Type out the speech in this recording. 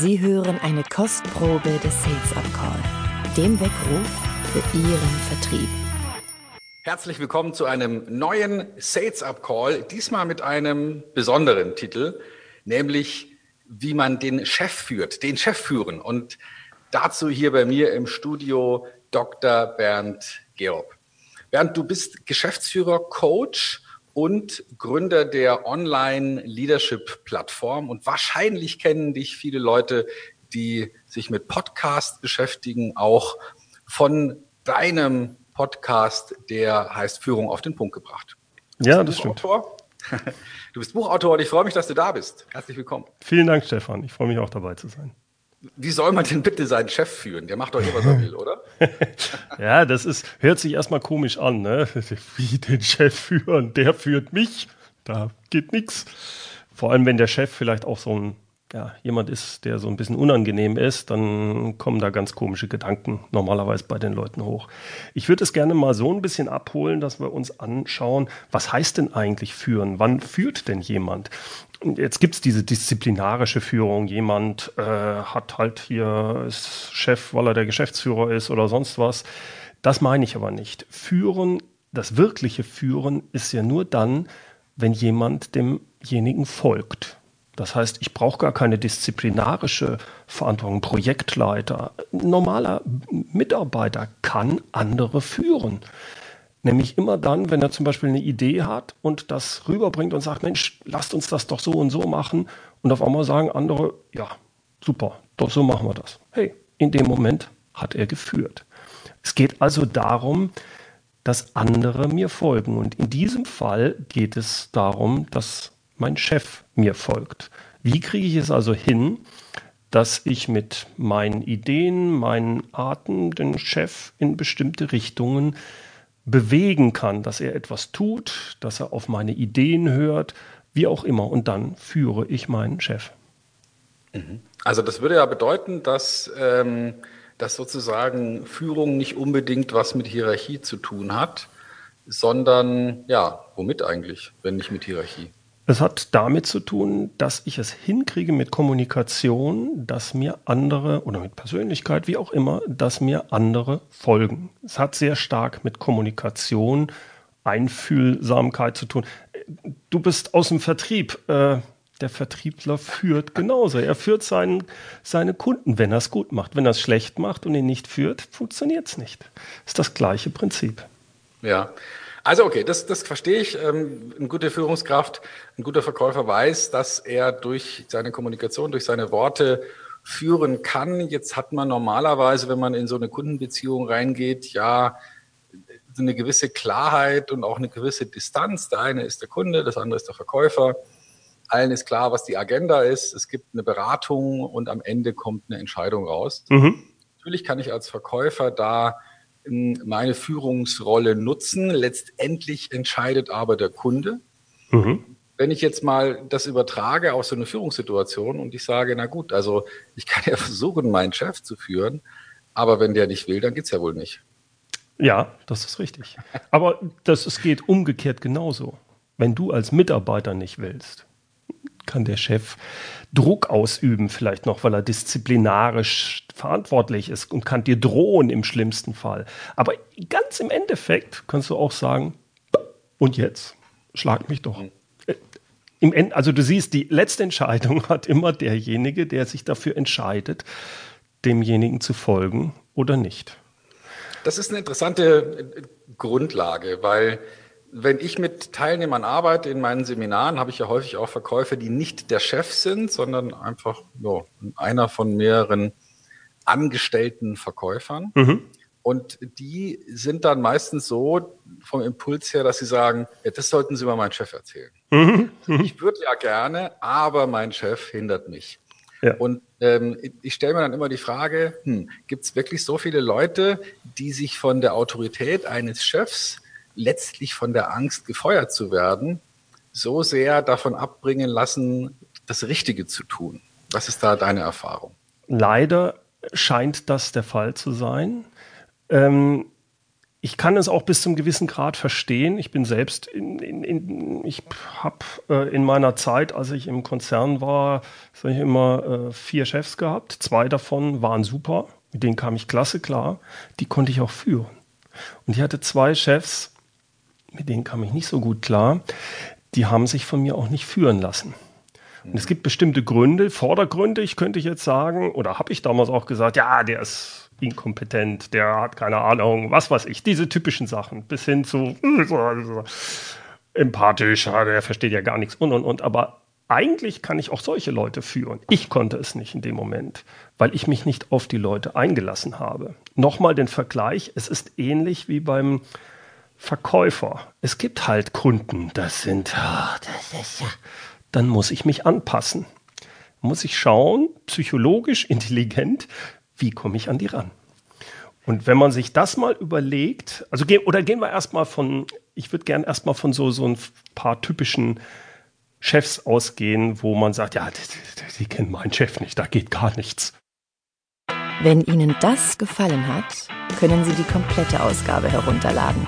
Sie hören eine Kostprobe des Sales Up Call, dem Weckruf für Ihren Vertrieb. Herzlich willkommen zu einem neuen Sales Up Call, diesmal mit einem besonderen Titel, nämlich wie man den Chef führt, den Chef führen. Und dazu hier bei mir im Studio Dr. Bernd Gerob. Bernd, du bist Geschäftsführer, Coach und Gründer der Online-Leadership-Plattform. Und wahrscheinlich kennen dich viele Leute, die sich mit Podcast beschäftigen, auch von deinem Podcast, der heißt Führung auf den Punkt gebracht. Ja, das stimmt. Du bist Buchautor und ich freue mich, dass du da bist. Herzlich willkommen. Vielen Dank, Stefan. Ich freue mich auch dabei zu sein. Wie soll man denn bitte seinen Chef führen? Der macht doch immer, was er will, oder? ja, das ist, hört sich erstmal komisch an, ne? Wie den Chef führen? Der führt mich. Da geht nichts. Vor allem, wenn der Chef vielleicht auch so ein, ja, jemand ist, der so ein bisschen unangenehm ist, dann kommen da ganz komische Gedanken normalerweise bei den Leuten hoch. Ich würde es gerne mal so ein bisschen abholen, dass wir uns anschauen, was heißt denn eigentlich führen? Wann führt denn jemand? jetzt gibt es diese disziplinarische Führung. Jemand äh, hat halt hier ist Chef, weil er der Geschäftsführer ist oder sonst was. Das meine ich aber nicht. Führen, das wirkliche Führen ist ja nur dann, wenn jemand demjenigen folgt. Das heißt, ich brauche gar keine disziplinarische Verantwortung. Projektleiter, normaler Mitarbeiter kann andere führen. Nämlich immer dann, wenn er zum Beispiel eine Idee hat und das rüberbringt und sagt, Mensch, lasst uns das doch so und so machen. Und auf einmal sagen andere, ja, super, doch so machen wir das. Hey, in dem Moment hat er geführt. Es geht also darum, dass andere mir folgen. Und in diesem Fall geht es darum, dass mein Chef mir folgt. Wie kriege ich es also hin, dass ich mit meinen Ideen, meinen Arten den Chef in bestimmte Richtungen bewegen kann, dass er etwas tut, dass er auf meine Ideen hört, wie auch immer. Und dann führe ich meinen Chef. Mhm. Also das würde ja bedeuten, dass, ähm, dass sozusagen Führung nicht unbedingt was mit Hierarchie zu tun hat, sondern ja, womit eigentlich, wenn nicht mit Hierarchie? Es hat damit zu tun, dass ich es hinkriege mit Kommunikation, dass mir andere oder mit Persönlichkeit, wie auch immer, dass mir andere folgen. Es hat sehr stark mit Kommunikation, Einfühlsamkeit zu tun. Du bist aus dem Vertrieb. Äh, der Vertriebler führt genauso. Er führt seinen, seine Kunden, wenn er es gut macht. Wenn er es schlecht macht und ihn nicht führt, funktioniert es nicht. Ist das gleiche Prinzip. Ja, also okay, das, das verstehe ich. Ähm, eine gute Führungskraft, ein guter Verkäufer weiß, dass er durch seine Kommunikation, durch seine Worte führen kann. Jetzt hat man normalerweise, wenn man in so eine Kundenbeziehung reingeht, ja eine gewisse Klarheit und auch eine gewisse Distanz. Der eine ist der Kunde, das andere ist der Verkäufer. Allen ist klar, was die Agenda ist. Es gibt eine Beratung und am Ende kommt eine Entscheidung raus. Mhm. Natürlich kann ich als Verkäufer da meine Führungsrolle nutzen. Letztendlich entscheidet aber der Kunde. Mhm. Wenn ich jetzt mal das übertrage auf so eine Führungssituation und ich sage, na gut, also ich kann ja versuchen, meinen Chef zu führen, aber wenn der nicht will, dann geht's ja wohl nicht. Ja, das ist richtig. Aber das, es geht umgekehrt genauso. Wenn du als Mitarbeiter nicht willst, kann der Chef Druck ausüben, vielleicht noch, weil er disziplinarisch verantwortlich ist und kann dir drohen im schlimmsten Fall. Aber ganz im Endeffekt kannst du auch sagen, und jetzt schlag mich doch. Mhm. Im End, also du siehst, die letzte Entscheidung hat immer derjenige, der sich dafür entscheidet, demjenigen zu folgen oder nicht. Das ist eine interessante Grundlage, weil wenn ich mit Teilnehmern arbeite in meinen Seminaren, habe ich ja häufig auch Verkäufer, die nicht der Chef sind, sondern einfach ja, einer von mehreren angestellten Verkäufern. Mhm. Und die sind dann meistens so vom Impuls her, dass sie sagen, ja, das sollten Sie mal meinem Chef erzählen. Mhm. mhm. Ich würde ja gerne, aber mein Chef hindert mich. Ja. Und ähm, ich stelle mir dann immer die Frage, hm, gibt es wirklich so viele Leute, die sich von der Autorität eines Chefs letztlich von der Angst, gefeuert zu werden, so sehr davon abbringen lassen, das Richtige zu tun. Was ist da deine Erfahrung? Leider scheint das der Fall zu sein. Ähm, ich kann es auch bis zum gewissen Grad verstehen. Ich bin selbst in, in, in ich habe äh, in meiner Zeit, als ich im Konzern war, sag ich immer äh, vier Chefs gehabt. Zwei davon waren super, mit denen kam ich klasse klar. Die konnte ich auch führen. Und ich hatte zwei Chefs, mit denen kam ich nicht so gut klar. Die haben sich von mir auch nicht führen lassen. Und es gibt bestimmte Gründe, Vordergründe, ich könnte jetzt sagen, oder habe ich damals auch gesagt, ja, der ist inkompetent, der hat keine Ahnung, was weiß ich, diese typischen Sachen, bis hin zu empathisch, der versteht ja gar nichts und und und. Aber eigentlich kann ich auch solche Leute führen. Ich konnte es nicht in dem Moment, weil ich mich nicht auf die Leute eingelassen habe. Nochmal den Vergleich, es ist ähnlich wie beim Verkäufer. Es gibt halt Kunden, das sind, ja, dann muss ich mich anpassen. Muss ich schauen, psychologisch intelligent, wie komme ich an die ran? Und wenn man sich das mal überlegt, also gehen, oder gehen wir erstmal von, ich würde gerne erstmal von so, so ein paar typischen Chefs ausgehen, wo man sagt, ja, die, die kennen meinen Chef nicht, da geht gar nichts. Wenn Ihnen das gefallen hat, können Sie die komplette Ausgabe herunterladen